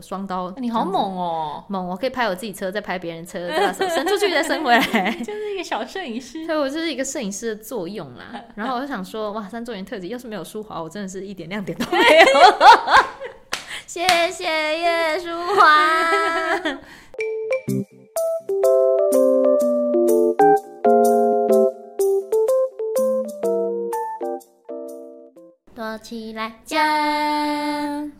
双刀，你好猛哦！猛！我可以拍我自己车，再拍别人车，再把手伸出去，再伸回来，就是一个小摄影师。所以我就是一个摄影师的作用啦。然后我就想说，哇，三周年特辑要是没有舒华，我真的是一点亮点都没有。谢谢叶舒华。起来讲，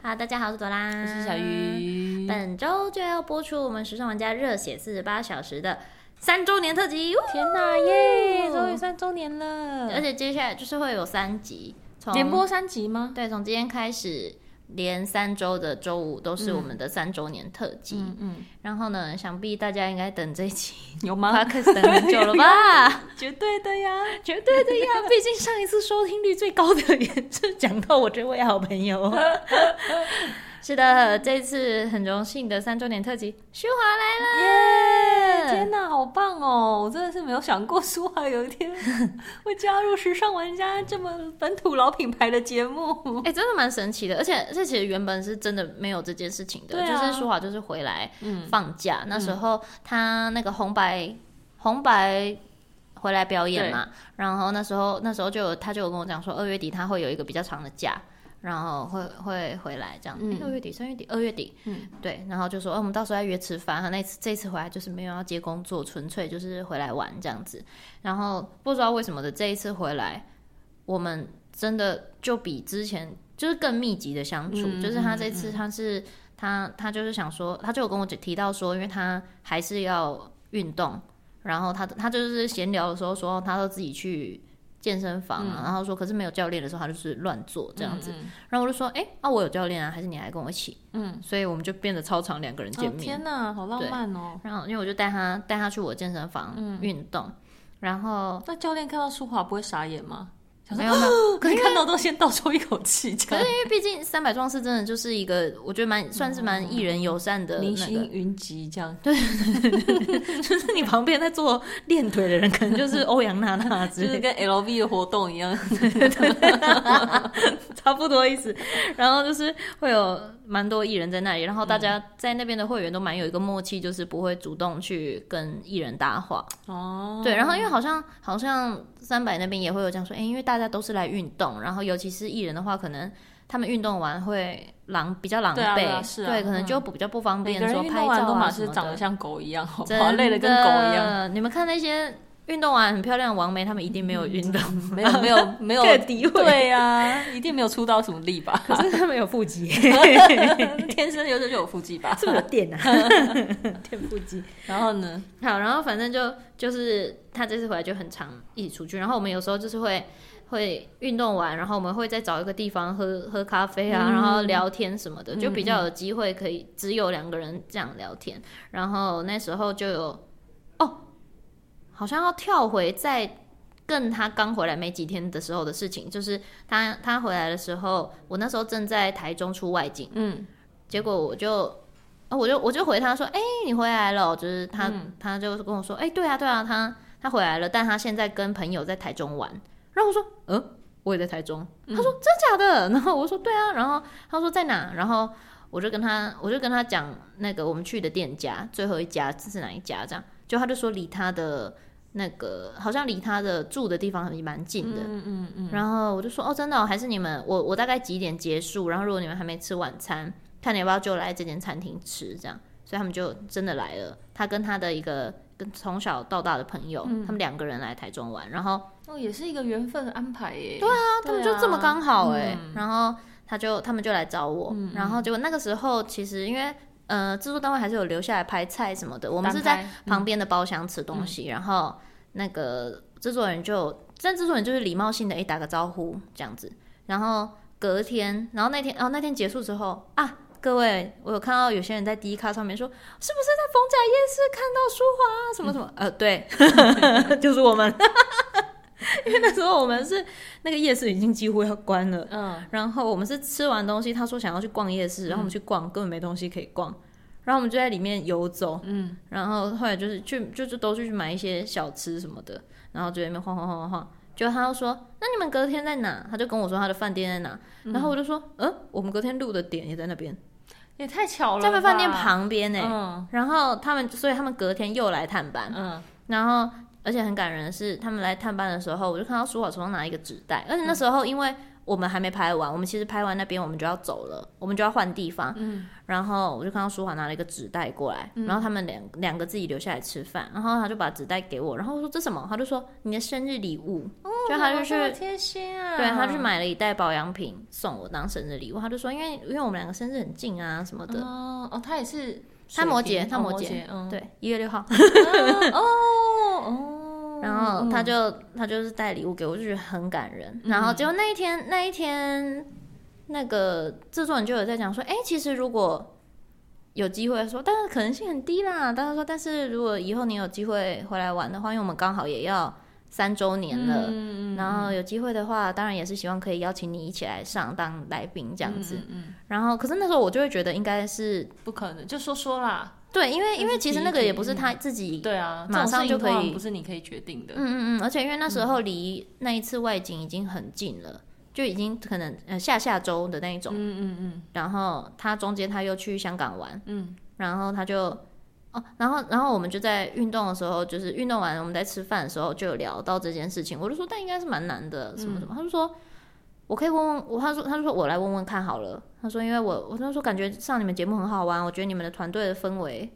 好，大家好，我是朵拉，我是小鱼。本周就要播出我们时尚玩家热血四十八小时的三周年特辑。天哪耶，终于三周年了！而且接下来就是会有三集，连播三集吗？对，从今天开始。连三周的周五都是我们的三周年特辑，嗯，嗯，嗯，然后呢，想必大家应该等这一期 有吗？等很久了吧？绝对的呀，绝对的呀！毕竟上一次收听率最高的也是讲到我这位好朋友。是的，这次很荣幸的三周年特辑，舒华来了！耶！天哪，好棒哦！我真的是没有想过舒华有一天 会加入时尚玩家这么本土老品牌的节目。哎、欸，真的蛮神奇的，而且这其实原本是真的没有这件事情的，啊、就是舒华就是回来放假，嗯、那时候他那个红白红白回来表演嘛，然后那时候那时候就有他就有跟我讲说，二月底他会有一个比较长的假。然后会会回来这样，嗯欸、二月底、三月底、二月底，嗯，对，然后就说，哦，我们到时候要约吃饭。他那次这次回来就是没有要接工作，纯粹就是回来玩这样子。然后不知道为什么的这一次回来，我们真的就比之前就是更密集的相处。嗯、就是他这次他是、嗯、他他就是想说，他就有跟我提到说，因为他还是要运动，然后他他就是闲聊的时候说，他都自己去。健身房啊，嗯、然后说，可是没有教练的时候，他就是乱做这样子。嗯嗯、然后我就说，哎，啊，我有教练啊，还是你来跟我一起？嗯，所以我们就变得超常两个人见面。哦、天哪，好浪漫哦！然后因为我就带他带他去我健身房运动，嗯、然后那教练看到舒华不会傻眼吗？没有没有，可以看到都先倒抽一口气。可是因为毕竟三百壮士真的就是一个，我觉得蛮算是蛮艺人友善的明星云集这样。对，就是你旁边在做练腿的人，可能就是欧阳娜娜之类，就是跟 LV 的活动一样，差不多意思。然后就是会有蛮多艺人在那里，然后大家在那边的会员都蛮有一个默契，就是不会主动去跟艺人搭话。哦，对，然后因为好像好像三百那边也会有这样说，哎，因为大。大家都是来运动，然后尤其是艺人的话，可能他们运动完会狼比较狼狈，对，啊啊啊、对，可能就比较不方便说拍照啊什么的。长得像狗一样，好的累的跟狗一样。你们看那些运动完很漂亮的王梅，他们一定没有运动，嗯、没有没有 没有对呀、啊，一定没有出到什么力吧？可 是他们有腹肌，天生有就就有腹肌吧？是不是有电啊？电腹肌。然后呢？好，然后反正就就是他这次回来就很常一起出去，然后我们有时候就是会。会运动完，然后我们会再找一个地方喝喝咖啡啊，嗯、然后聊天什么的，就比较有机会可以只有两个人这样聊天。嗯、然后那时候就有哦，好像要跳回在跟他刚回来没几天的时候的事情，就是他他回来的时候，我那时候正在台中出外景，嗯，结果我就我就我就回他说，哎，你回来了，就是他、嗯、他就跟我说，哎，对啊对啊，他他回来了，但他现在跟朋友在台中玩。然后我说，嗯，我也在台中。他说，真假的？然后我说，对啊。然后他说在哪？然后我就跟他，我就跟他讲那个我们去的店家，最后一家这是哪一家？这样，就他就说离他的那个好像离他的住的地方也蛮近的。嗯嗯嗯。然后我就说，哦，真的哦？还是你们我我大概几点结束？然后如果你们还没吃晚餐，看你要不要就来这间餐厅吃？这样，所以他们就真的来了。他跟他的一个跟从小到大的朋友，嗯、他们两个人来台中玩，然后。哦，也是一个缘分的安排耶。对啊，他们就这么刚好哎。嗯、然后他就他们就来找我，嗯、然后结果那个时候其实因为呃制作单位还是有留下来拍菜什么的，我们是在旁边的包厢吃东西，嗯、然后那个制作人就，但制作人就是礼貌性的哎打个招呼这样子，然后隔天，然后那天，然后那天结束之后啊，各位，我有看到有些人在 D 卡上面说，是不是在逢甲夜市看到舒华啊什么什么？嗯、呃，对，就是我们。因为那时候我们是那个夜市已经几乎要关了，嗯，然后我们是吃完东西，他说想要去逛夜市，然后我们去逛，根本没东西可以逛，然后我们就在里面游走，嗯，然后后来就是去，就是都去买一些小吃什么的，然后就在那边晃晃晃晃晃，就他又说，那你们隔天在哪？他就跟我说他的饭店在哪，然后我就说，嗯，我们隔天录的点也在那边。也太巧了，在饭店旁边呢。嗯，然后他们，所以他们隔天又来探班。嗯，然后而且很感人的是，他们来探班的时候，我就看到舒华手上拿一个纸袋，而且那时候因为。我们还没拍完，我们其实拍完那边我们就要走了，我们就要换地方。嗯，然后我就看到舒华拿了一个纸袋过来，嗯、然后他们两两个自己留下来吃饭，然后他就把纸袋给我，然后我说这什么？他就说你的生日礼物。哦，就他就去贴心啊，对，他去买了一袋保养品送我当生日礼物。他就说因为因为我们两个生日很近啊什么的。哦哦，他也是他摩羯，他摩羯，嗯，对，一月六号。哦 哦。然后他就、嗯、他就是带礼物给我，就觉得很感人。然后结果那一天那一天，那个制作人就有在讲说，哎，其实如果有机会说，但是可能性很低啦。但是说，但是如果以后你有机会回来玩的话，因为我们刚好也要三周年了，嗯、然后有机会的话，当然也是希望可以邀请你一起来上当来宾这样子。嗯嗯嗯、然后可是那时候我就会觉得应该是不可能，就说说啦。对，因为因为其实那个也不是他自己，对啊，马上就可以，不是你可以决定的。嗯嗯嗯，而且因为那时候离那一次外景已经很近了，就已经可能呃下下周的那一种。嗯嗯嗯。然后他中间他又去香港玩，嗯，然后他就哦，然后然后我们就在运动的时候，就是运动完我们在吃饭的时候就有聊到这件事情，我就说但应该是蛮难的，什么什么，他就说。我可以问问我，他说他就说我来问问看好了。他说因为我我那时候感觉上你们节目很好玩，我觉得你们的团队的氛围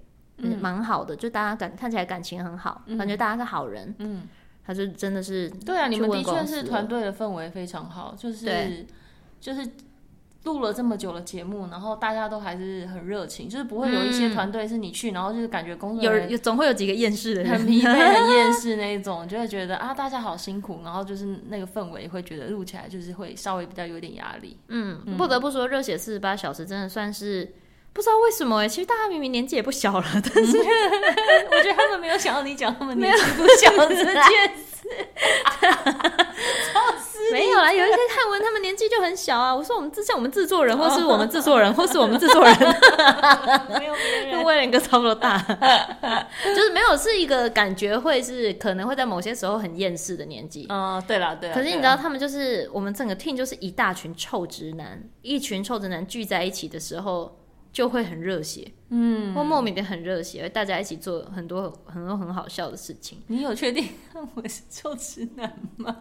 蛮好的，嗯、就大家感看起来感情很好，嗯、感觉大家是好人。嗯，他就真的是对啊，你们的确是团队的氛围非常好，就是对就是。录了这么久的节目，然后大家都还是很热情，就是不会有一些团队是你去，嗯、然后就是感觉工作有有总会有几个厌世的人，很疲惫、很 厌世那一种，就会觉得啊，大家好辛苦，然后就是那个氛围会觉得录起来就是会稍微比较有点压力。嗯，嗯。不得不说，热血四十八小时真的算是不知道为什么哎，其实大家明明年纪也不小了，但是、嗯、我觉得他们没有想到你讲他们年纪不小这件事。没有啦，有一些汉文他们年纪就很小啊。我说我们制像我们制作人，或是我们制作人，或是我们制作人，没有别人，跟威廉哥差不多大，就是没有是一个感觉会是可能会在某些时候很厌世的年纪。哦，对了对了。可是你知道他们就是我们整个 team 就是一大群臭直男，一群臭直男聚在一起的时候就会很热血，嗯，或莫名的很热血，大家一起做很多很多很好笑的事情。你有确定 我是臭直男吗？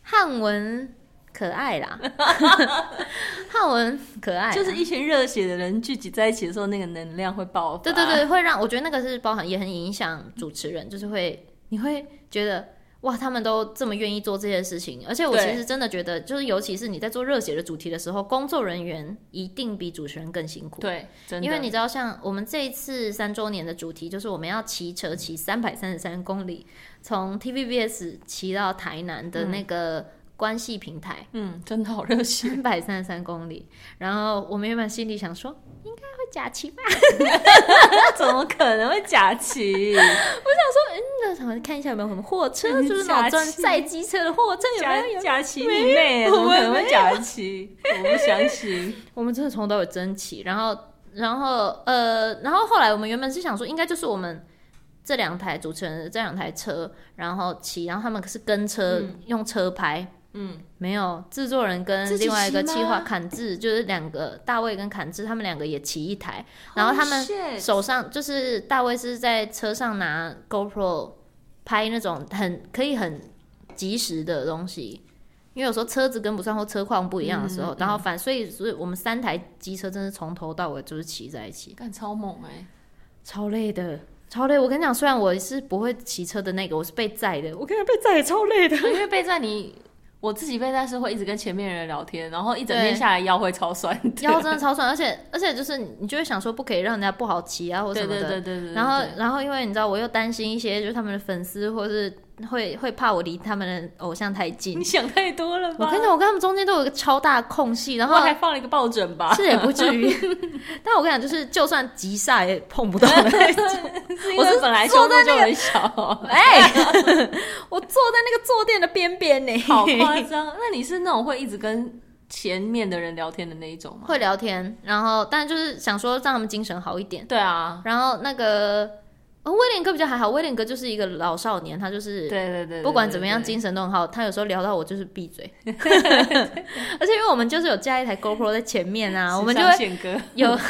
汉文可爱啦，汉文可爱，就是一群热血的人聚集在一起的时候，那个能量会爆发。对对对，会让我觉得那个是包含，也很影响主持人，就是会你会觉得哇，他们都这么愿意做这些事情，而且我其实真的觉得，就是尤其是你在做热血的主题的时候，工作人员一定比主持人更辛苦。对，真的因为你知道，像我们这一次三周年的主题，就是我们要骑车骑三百三十三公里。从 TVBS 骑到台南的那个关系平台，嗯，真的好热血，三百三十三公里。然后我们原本心里想说，应该会假骑吧？怎么可能会假骑？我想说，嗯，那什么，看一下有没有什么货车，是不是那种载机车的货车？有没有假骑？没有，怎么可能会假骑？我不相信。我们真的从头到尾真骑。然后，然后，呃，然后后来我们原本是想说，应该就是我们。这两台主持人的这两台车，然后骑，然后他们是跟车、嗯、用车拍，嗯，没有制作人跟另外一个企划砍制，就是两个大卫跟砍制，他们两个也骑一台，然后他们手上就是大卫是在车上拿 GoPro 拍那种很可以很及时的东西，因为有时候车子跟不上或车况不一样的时候，嗯、然后反所以所以我们三台机车真是从头到尾就是骑在一起，干超猛哎、欸，超累的。超累！我跟你讲，虽然我是不会骑车的那个，我是被载的。我跟你讲，被载也超累的，因为被载你，我自己背带是会一直跟前面人聊天，然后一整天下来腰会超酸，腰真的超酸，而且而且就是你就会想说不可以让人家不好骑啊，或什么的。对对对。然后然后因为你知道，我又担心一些就是他们的粉丝或是。会会怕我离他们的偶像太近，你想太多了吧？我跟你讲，我跟他们中间都有一个超大的空隙，然后还放了一个抱枕吧，是也不至于。但我跟你讲，就是就算急刹也碰不到的那种。我是本来坐在就很小，哎，我坐在那个坐垫的边边呢，好夸张。那你是那种会一直跟前面的人聊天的那一种吗？会聊天，然后但就是想说让他们精神好一点。对啊，然后那个。哦，威廉哥比较还好，威廉哥就是一个老少年，他就是对对对，不管怎么样精神都很好。他有时候聊到我就是闭嘴，而且因为我们就是有加一台 GoPro 在前面啊，我们就会有。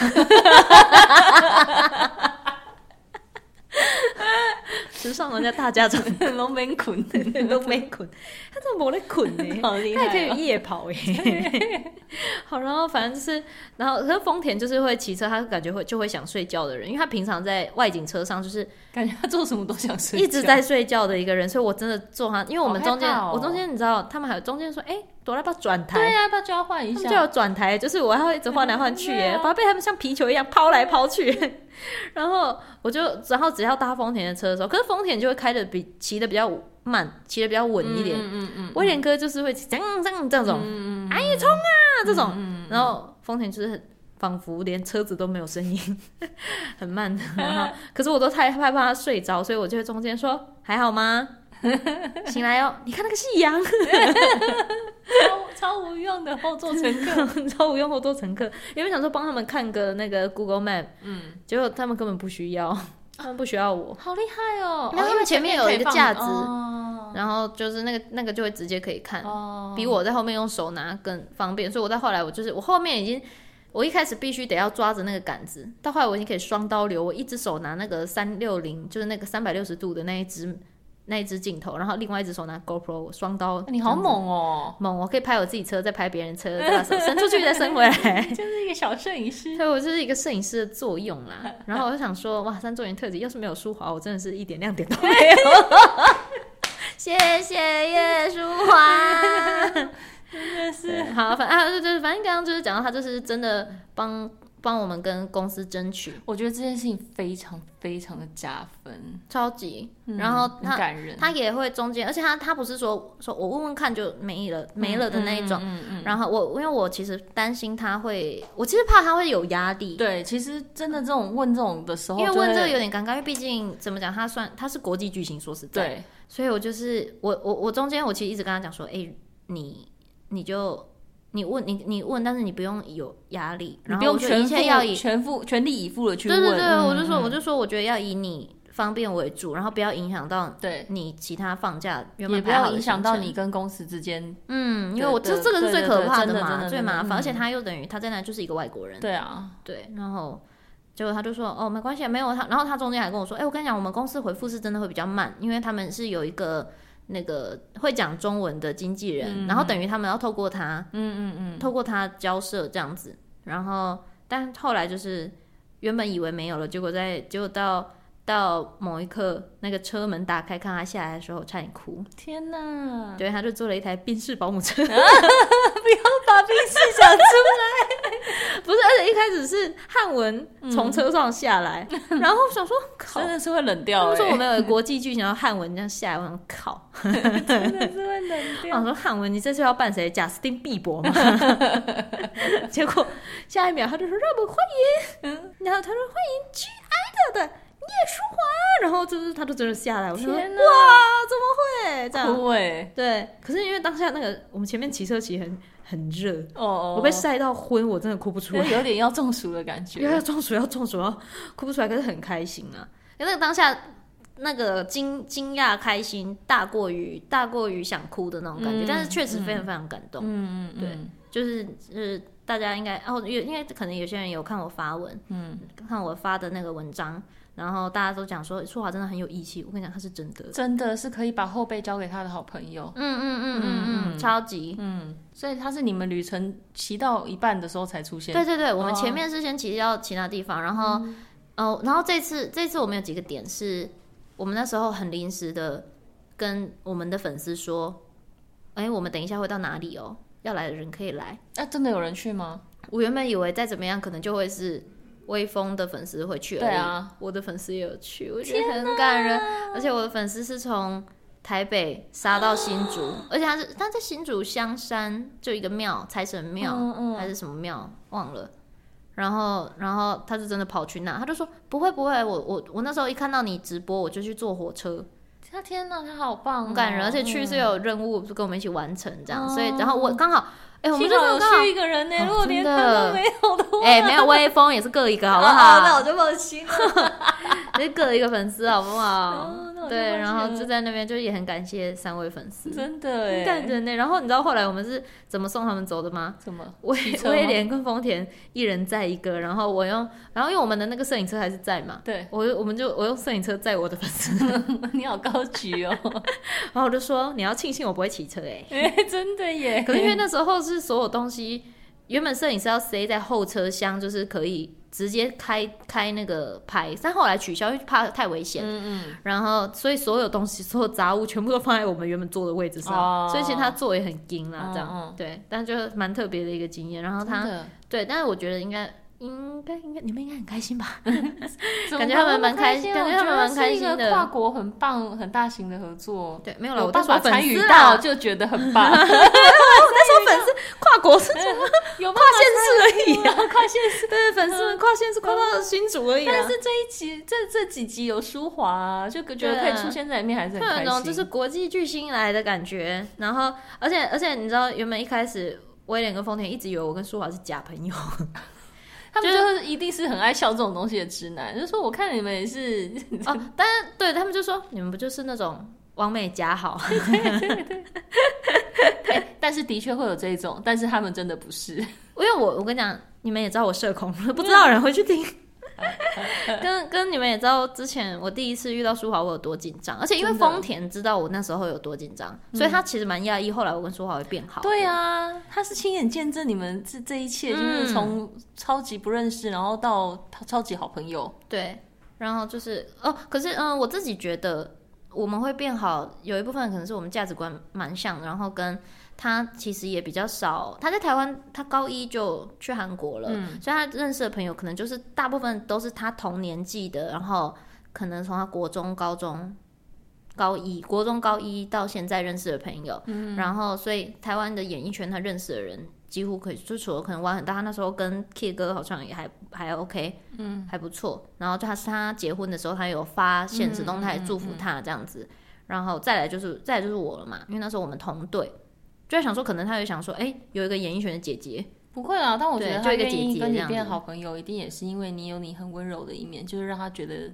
时尚人家大家长 都没捆，都没捆，他怎么没得捆呢？好厉害、哦，他可以夜跑耶。好，然后反正就是，然后可是丰田就是会骑车，他感觉会就会想睡觉的人，因为他平常在外景车上就是感觉他做什么都想睡，一直在睡觉的一个人，所以我真的坐他，因为我们中间，哦、我中间你知道，他们还有中间说，哎、欸。躲来把转台，对呀、啊，把交换一下，就要转台，就是我要一直换来换去，耶，把被他们像皮球一样抛来抛去。然后我就，然后只要搭丰田的车的时候，可是丰田就会开的比骑的比较慢，骑的比较稳一点。嗯嗯嗯。威廉哥就是会这样这样这种，嗯嗯哎呀冲啊这种，然后丰田就是仿佛连车子都没有声音，很慢的。然后，可是我都太害怕他睡着，所以我就会中间说还好吗？醒来哦！你看那个夕阳，超超无用的后座乘客，超无用后座乘客。原本想说帮他们看个那个 Google Map，嗯，结果他们根本不需要，他们不需要我，好厉害哦！然后因为前面有一个架子，然后就是那个那个就会直接可以看，哦比我在后面用手拿更方便。所以我在后来我就是我后面已经，我一开始必须得要抓着那个杆子，到后来我已经可以双刀流，我一只手拿那个三六零，就是那个三百六十度的那一只。那一只镜头，然后另外一只手拿 GoPro 双刀，你好猛哦！猛，我可以拍我自己车，再拍别人车，再把手伸出去，再伸回来，就是一个小摄影师。对，我就是一个摄影师的作用啦。然后我就想说，哇，三周年特辑要是没有舒华，我真的是一点亮点都没有。谢谢叶舒华，真的是好，反啊，就是反正刚刚就是讲到他就是真的帮。帮我们跟公司争取，我觉得这件事情非常非常的加分，超级。然后他、嗯、感人，他也会中间，而且他他不是说说我问问看就没了、嗯、没了的那一种。嗯嗯嗯、然后我因为我其实担心他会，我其实怕他会有压力。对，其实真的这种问这种的时候，因为问这个有点尴尬，因为毕竟怎么讲，他算他是国际巨星，说实在，对。所以我就是我我我中间我其实一直跟他讲说，哎，你你就。你问你你问，但是你不用有压力，然后一切要以全副全力以赴的去问。对对对，嗯、我就说我就说，我觉得要以你方便为主，然后不要影响到对你其他放假原本，也不要影响到你跟公司之间。嗯，因为我这这个是最可怕的嘛，最麻烦，而且他又等于他在那就是一个外国人。对啊，对，然后结果他就说哦没关系，没有他，然后他中间还跟我说，哎、欸，我跟你讲，我们公司回复是真的会比较慢，因为他们是有一个。那个会讲中文的经纪人，嗯、然后等于他们要透过他，嗯嗯嗯，透过他交涉这样子，然后但后来就是原本以为没有了，结果在结果到到某一刻，那个车门打开，看他下来的时候，差点哭。天哪！对，他就坐了一台宾士保姆车，啊、不要把宾士讲出来。不是，而且一开始是汉文从车上下来，嗯、然后想说，靠，真的是会冷掉。他说我们有国际剧，然后汉文这样下来，我想靠，真的是会冷掉。我说汉文，你这次要扮谁？贾斯汀比伯吗？结果下一秒他就说让我们欢迎，然后他说欢迎 G I 的的叶舒华，然后就是他就真的下来，我说天哪哇，怎么会这样？会对，可是因为当下那个我们前面骑车骑很。很热哦，oh, 我被晒到昏，我真的哭不出来，有点要中暑的感觉，要中暑，要中暑，要哭不出来，可是很开心啊！因为那个当下那个惊惊讶、开心大过于大过于想哭的那种感觉，嗯、但是确实非常非常感动。嗯嗯，对，就是就是大家应该哦，因为可能有些人有看我发文，嗯，看我发的那个文章。然后大家都讲说，舒华真的很有义气。我跟你讲，他是真的，真的是可以把后背交给他的好朋友。嗯嗯嗯嗯嗯，超级。嗯，所以他是你们旅程骑到一半的时候才出现。对对对，我们前面是先骑到其他地方，然后哦、然后这次这次我们有几个点是，我们那时候很临时的跟我们的粉丝说，哎，我们等一下会到哪里哦？要来的人可以来。那、啊、真的有人去吗？我原本以为再怎么样，可能就会是。威风的粉丝会去而已，对啊，我的粉丝也有去，我觉得很感人。而且我的粉丝是从台北杀到新竹，啊、而且他是他在新竹香山就一个庙，财神庙、嗯嗯、还是什么庙忘了。然后然后他就真的跑去那，他就说不会不会，我我我那时候一看到你直播，我就去坐火车。他天哪，他好棒、哦，很感人，而且去是有任务，就跟我们一起完成这样。嗯、所以然后我刚好。哎，我们就有去一个人呢，如果连他都没有的话，哎，没有微风也是各一个，好不好？那我就放心了，就各一个粉丝，好不好？对，然后就在那边，就也很感谢三位粉丝，真的哎，感人呢。然后你知道后来我们是怎么送他们走的吗？怎么？威威廉跟丰田一人载一个，然后我用，然后因为我们的那个摄影车还是在嘛，对，我我们就我用摄影车载我的粉丝，你好高级哦。然后我就说你要庆幸我不会骑车哎，哎，真的耶。可是因为那时候是所有东西，原本摄影师要塞在后车厢，就是可以。直接开开那个拍，但后来取消，因为怕太危险。嗯嗯。然后，所以所有东西、所有杂物全部都放在我们原本坐的位置上，哦、所以其实他坐也很硬啦，这样。对，但就蛮特别的一个经验。然后他，的对，但是我觉得应该。应该应该你们应该很开心吧？感觉他们蛮开心，感觉他们蛮开心的。跨国很棒、很大型的合作，对，没有了，我办法参与到就觉得很棒。那时候粉丝跨国是什么？有跨县市而已，跨县市。对，粉丝跨县市跨到新竹而已。但是这一集这这几集有舒华，就觉得可以出现在里面，还是很开心。就是国际巨星来的感觉。然后，而且而且，你知道，原本一开始威廉跟丰田一直以为我跟舒华是假朋友。他们就是一定是很爱笑这种东西的直男，就说我看你们也是哦，但是对他们就说你们不就是那种完美假好，对 对对，对，但是的确会有这一种，但是他们真的不是，因为我我跟你讲，你们也知道我社恐，不知道人会去听。跟跟你们也知道，之前我第一次遇到舒华，我有多紧张，而且因为丰田知道我那时候有多紧张，所以他其实蛮讶异。后来我跟舒华会变好。对啊，他是亲眼见证你们这这一切，就是从超级不认识，然后到他超级好朋友。对，然后就是哦，可是嗯，我自己觉得我们会变好，有一部分可能是我们价值观蛮像，然后跟。他其实也比较少，他在台湾，他高一就去韩国了，嗯、所以他认识的朋友可能就是大部分都是他同年纪的，然后可能从他国中、高中、高一、国中高一到现在认识的朋友，嗯、然后所以台湾的演艺圈他认识的人几乎可以，就除了可能玩很大，他那时候跟 Kid 哥好像也还还 OK，嗯，还不错。然后他是他结婚的时候，他有发现实动态祝福他这样子，然后再来就是再来就是我了嘛，因为那时候我们同队。就在想说，可能他也想说，哎、欸，有一个演艺圈的姐姐，不会啊。但我觉得他愿意跟你变好朋友，一定也是因为你有你很温柔的一面，就是让他觉得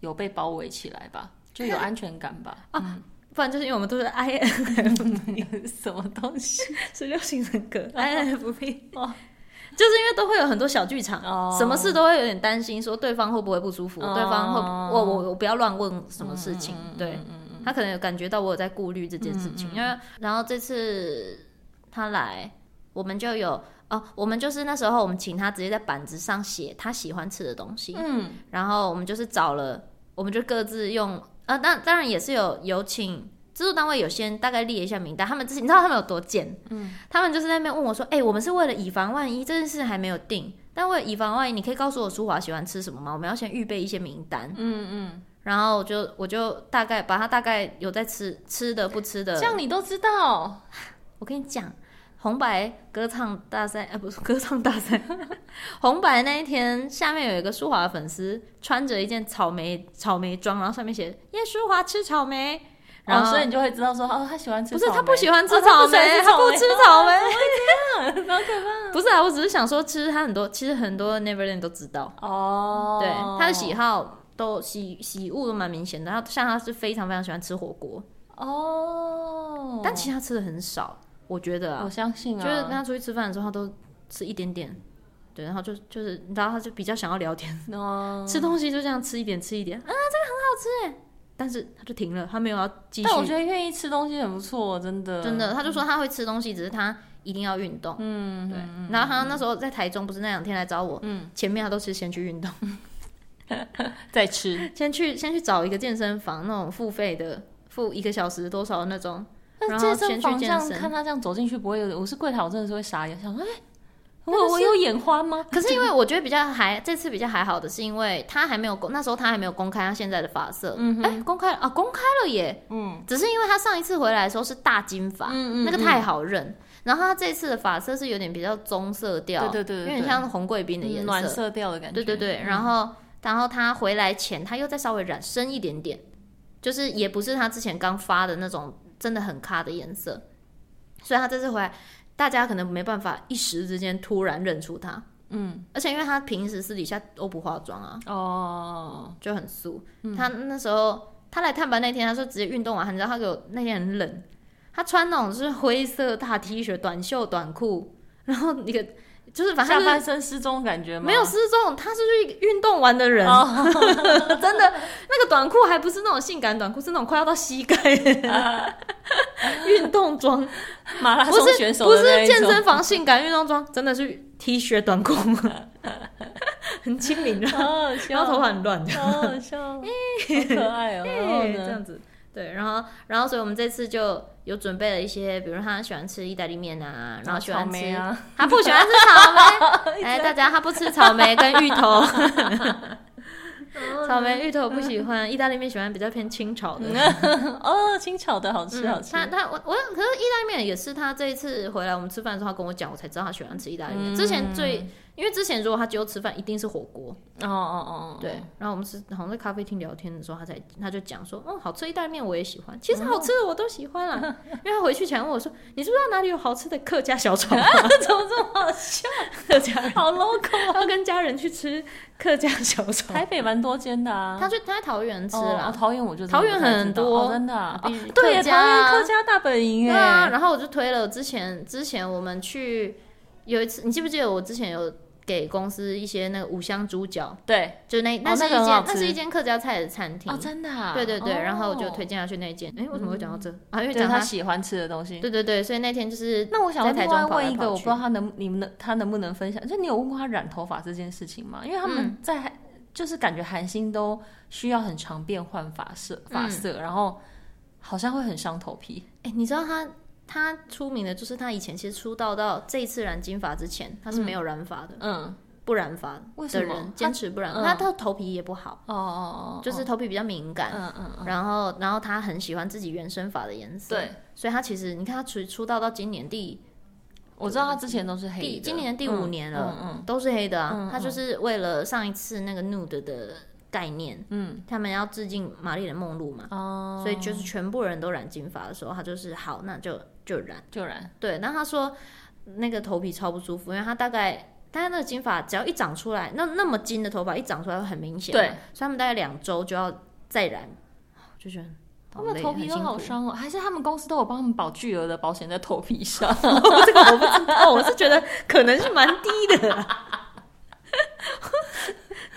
有被包围起来吧，就有安全感吧。啊，嗯、不然就是因为我们都是 INFP 什么东西，十六型人格 INFP 哦，就是因为都会有很多小剧场，哦、什么事都会有点担心，说对方会不会不舒服，哦、对方会我我我不要乱问什么事情，嗯、对。嗯他可能有感觉到我有在顾虑这件事情，因为然后这次他来，我们就有哦，我们就是那时候我们请他直接在板子上写他喜欢吃的东西，嗯，然后我们就是找了，我们就各自用，呃，当当然也是有有请制作单位有先大概列一下名单，他们之前你知道他们有多贱，嗯，他们就是在那边问我说，哎、欸，我们是为了以防万一，这件事还没有定，但为了以防万一，你可以告诉我舒华喜欢吃什么吗？我们要先预备一些名单，嗯嗯。嗯然后我就我就大概把他大概有在吃吃的不吃的，这样你都知道。我跟你讲，红白歌唱大赛，哎，不是 歌唱大赛，红白那一天下面有一个舒华的粉丝，穿着一件草莓草莓装，然后上面写“耶舒华吃草莓”，然后所以你就会知道说哦，他喜欢吃，不是他不喜欢吃草莓，他不吃草莓，好可怕。不是啊，我只是想说，其实他很多，其实很多 Neverland 都知道哦，对他的喜好。都喜喜恶都蛮明显的，然后像他是非常非常喜欢吃火锅。哦，但其他吃的很少，我觉得啊，我相信啊，就是跟他出去吃饭的时候，他都吃一点点，对，然后就就是，然后他就比较想要聊天。哦，吃东西就这样吃一点吃一点。啊，这个很好吃哎，但是他就停了，他没有要继续。但我觉得愿意吃东西很不错，真的。真的，他就说他会吃东西，只是他一定要运动，嗯，对，然后他那时候在台中不是那两天来找我，嗯，前面他都是先去运动。再吃，先去先去找一个健身房，那种付费的，付一个小时多少的那种。那健身房这样，看他这样走进去不会有，我是柜台，我真的是会傻眼，想说，哎，我我有眼花吗？可是因为我觉得比较还这次比较还好的是，因为他还没有公，那时候他还没有公开他现在的发色。嗯，哎，公开啊，公开了耶。嗯，只是因为他上一次回来的时候是大金发，嗯嗯，那个太好认。然后他这次的发色是有点比较棕色调，对对对，有点像红贵宾的颜色，暖色调的感觉。对对对，然后。然后他回来前，他又再稍微染深一点点，就是也不是他之前刚发的那种真的很咖的颜色，所以他这次回来大家可能没办法一时之间突然认出他。嗯，而且因为他平时私底下都不化妆啊，哦，就很素。嗯、他那时候他来探班那天，他说直接运动完，你知道他给我那天很冷，他穿那种是灰色大 T 恤、短袖短裤，然后一个。就是反正下半身失踪感觉吗？没有失踪，他是去运动完的人，oh. 真的那个短裤还不是那种性感短裤，是那种快要到膝盖。的运动装，马拉松选手不是不是健身房性感运动装，真的是 T 恤短裤，很亲民的，然后头发很乱，好好笑，好可爱哦，然后这样子。对，然后，然后，所以我们这次就有准备了一些，比如他喜欢吃意大利面啊，然后喜欢吃，啊、他不喜欢吃草莓，哎，大家他不吃草莓跟芋头，草莓芋头不喜欢，意大利面喜欢比较偏清炒的，哦，清炒的好吃好吃。他他我我可是意大利面也是他这一次回来我们吃饭的时候他跟我讲，我才知道他喜欢吃意大利面，之前最。因为之前如果他就吃饭，一定是火锅。哦哦哦，对。然后我们是好像在咖啡厅聊天的时候，他才他就讲说，哦，好吃意大利面我也喜欢，其实好吃的我都喜欢啦。因为他回去前问我说，你知不知道哪里有好吃的客家小炒？怎么这么好笑？客家好 local，要跟家人去吃客家小炒。台北蛮多间的啊。他去他在桃园吃了，桃园我就桃园很多，真的。对，桃园客家大本营哎。然后我就推了之前之前我们去有一次，你记不记得我之前有。给公司一些那个五香猪脚，对，就那那是一间那是一间客家菜的餐厅哦，真的，啊对对对，然后我就推荐他去那间。哎，为什么会讲到这啊？因为讲他喜欢吃的东西。对对对，所以那天就是那我想另外问一个，我不知道他能你们能他能不能分享？就你有问过他染头发这件事情吗？因为他们在就是感觉韩星都需要很常变换发色发色，然后好像会很伤头皮。哎，你知道他？他出名的就是他以前其实出道到这一次染金发之前，他是没有染发的，嗯，不染发的人坚持不染，他他头皮也不好，哦哦哦，就是头皮比较敏感，嗯嗯，然后然后他很喜欢自己原生发的颜色，对，所以他其实你看他出出道到今年第，我知道他之前都是黑的，今年第五年了，嗯，都是黑的啊，他就是为了上一次那个 nude 的。概念，嗯，他们要致敬玛丽莲梦露嘛，哦，所以就是全部人都染金发的时候，他就是好，那就就染就染，对。那他说那个头皮超不舒服，因为他大概，大概那个金发只要一长出来，那那么金的头发一长出来会很明显，对，所以他们大概两周就要再染，就觉得他们头皮都好伤哦，还是他们公司都有帮他们保巨额的保险在头皮上？这个我不知道，我是觉得可能是蛮低的。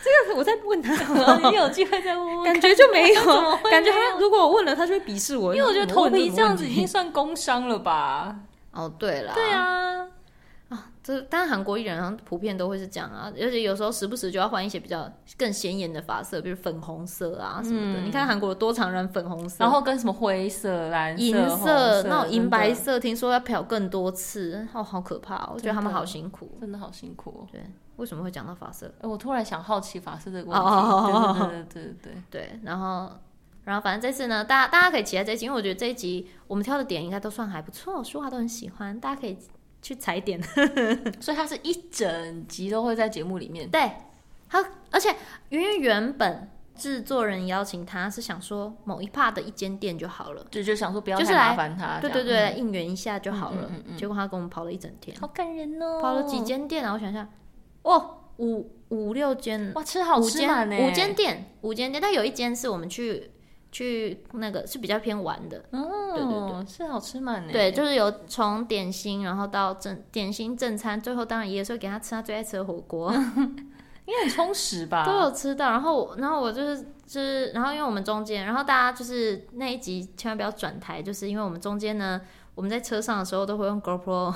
这个我在问他，你有机会再问问，感觉就 没有，感觉他如果我问了，他就会鄙视我。因为我觉得头皮这样子已经算工伤了吧？哦，对了，对啊，啊，这当然韩国艺人普遍都会是这样啊，而且有时候时不时就要换一些比较更显眼的发色，比如粉红色啊什么的。你看韩国多常染粉红色，然后跟什么灰色、蓝色、银色那种银白色，听说要漂更多次，哦，好可怕！我觉得他们好辛苦，真的好辛苦。对。为什么会讲到发色？我突然想好奇法色这个问题。对对对对对对。然后，然后反正这次呢，大家大家可以期待这一集，因为我觉得这一集我们挑的点应该都算还不错，书华都很喜欢，大家可以去踩点。所以它是一整集都会在节目里面。对，它，而且因为原本制作人邀请他是想说某一 part 的一间店就好了，就就想说不要太麻烦他，对对对，应援一下就好了。结果他跟我们跑了一整天，好感人哦，跑了几间店啊？我想想。哦，五五六间哇，吃好吃满呢！五间店，五间店，但有一间是我们去去那个是比较偏玩的，哦，对对对，吃好吃满呢。对，就是有从点心，然后到正点心正餐，最后当然也是会给他吃他最爱吃的火锅，应该很充实吧？都有吃到。然后然后我就是就是，然后因为我们中间，然后大家就是那一集千万不要转台，就是因为我们中间呢，我们在车上的时候都会用 GoPro。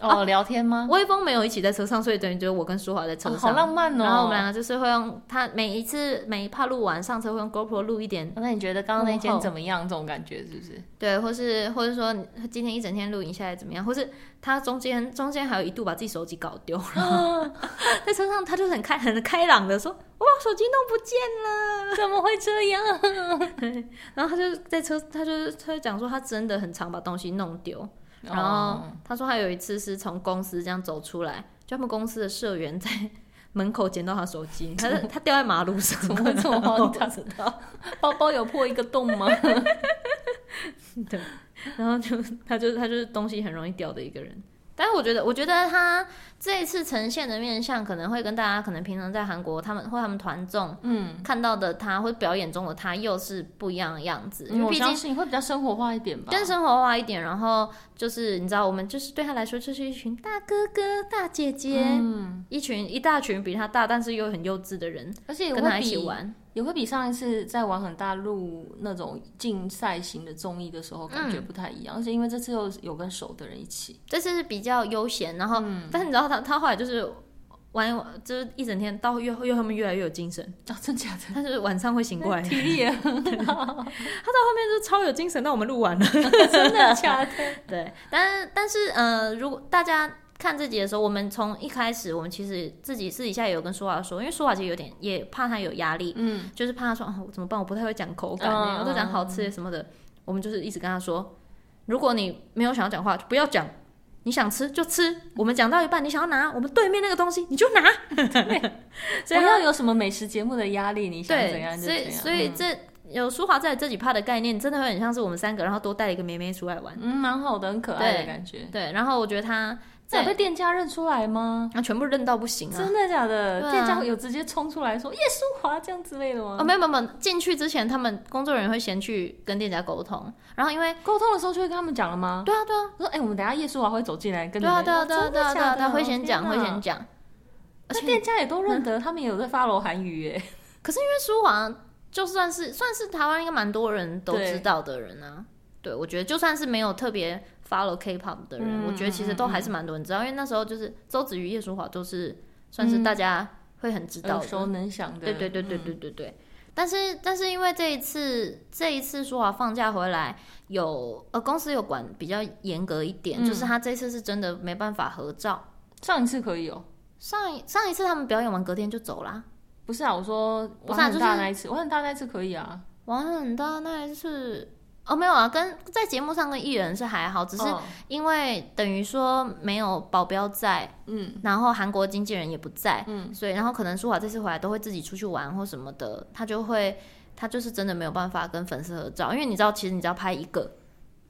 哦，聊天吗？微风没有一起在车上，所以等于就是我跟舒华在车上，好浪漫哦。然后我们两个就是会用他每一次每一趴录完上车会用 GoPro 录一点。那你觉得刚刚那间怎么样？这种感觉是不是？对，或是或者说今天一整天录影下来怎么样？或是他中间中间还有一度把自己手机搞丢了，在车上他就很开很开朗的说：“哇，手机弄不见了，怎么会这样？” 然后他就在车，他就他就讲说他真的很常把东西弄丢。然后他说他有一次是从公司这样走出来，就他们公司的社员在 门口捡到他手机，他他掉在马路上，怎么会这么 荒唐？知道包包有破一个洞吗？对，然后就他就他就是东西很容易掉的一个人。但是我觉得，我觉得他这一次呈现的面相，可能会跟大家可能平常在韩国他们或他们团众嗯看到的他或表演中的他又是不一样的样子。因为毕竟会比较生活化一点吧，更生活化一点。然后就是你知道，我们就是对他来说就是一群大哥哥、大姐姐，嗯，一群一大群比他大但是又很幼稚的人，而且跟他一起玩。也会比上一次在玩很大陆那种竞赛型的综艺的时候感觉不太一样，嗯、而且因为这次又有跟熟的人一起，这次是比较悠闲，然后，嗯、但是你知道他他后来就是玩就是一整天到越越后面越来越有精神啊，哦，真假的？他是晚上会醒过来，体力也很好，他到后面就超有精神。那我们录完了，真的假的？对，但是但是呃，如果大家。看这集的时候，我们从一开始，我们其实自己私底下也有跟舒华说，因为舒华其实有点也怕他有压力，嗯，就是怕他说啊，我怎么办？我不太会讲口感，我都讲好吃什么的。我们就是一直跟他说，如果你没有想要讲话，就不要讲，你想吃就吃。我们讲到一半，你想要拿我们对面那个东西，你就拿。不要有什么美食节目的压力，你想怎样就怎样。所以，所以这有舒华在这几趴的概念，真的会很像是我们三个，然后多带一个妹妹出来玩，嗯，蛮好的，很可爱的感觉。对，然后我觉得他。有被店家认出来吗？那全部认到不行啊！真的假的？店家有直接冲出来说叶舒华这样之类的吗？哦，没有没有，进去之前他们工作人员会先去跟店家沟通，然后因为沟通的时候就会跟他们讲了吗？对啊对啊，说哎，我们等下叶舒华会走进来跟你们。对啊对啊对啊对啊，他会先讲会先讲，那店家也都认得，他们也有在 follow 韩语耶。可是因为舒华就算是算是台湾应该蛮多人都知道的人啊，对，我觉得就算是没有特别。Follow K-pop 的人，嗯、我觉得其实都还是蛮多人知道，嗯、因为那时候就是周子瑜、叶舒华都是算是大家会很知道的，耳熟能详的。对对对对对对对。嗯、但是但是因为这一次这一次舒华放假回来，有呃公司有管比较严格一点，嗯、就是他这次是真的没办法合照。上一次可以哦，上一上一次他们表演完隔天就走啦。不是啊，我说王很大那一次，我很大那一次可以啊，王很大那一次。哦，没有啊，跟在节目上跟艺人是还好，只是因为等于说没有保镖在，嗯，然后韩国经纪人也不在，嗯，所以然后可能舒华这次回来都会自己出去玩或什么的，他就会他就是真的没有办法跟粉丝合照，因为你知道，其实你只要拍一个，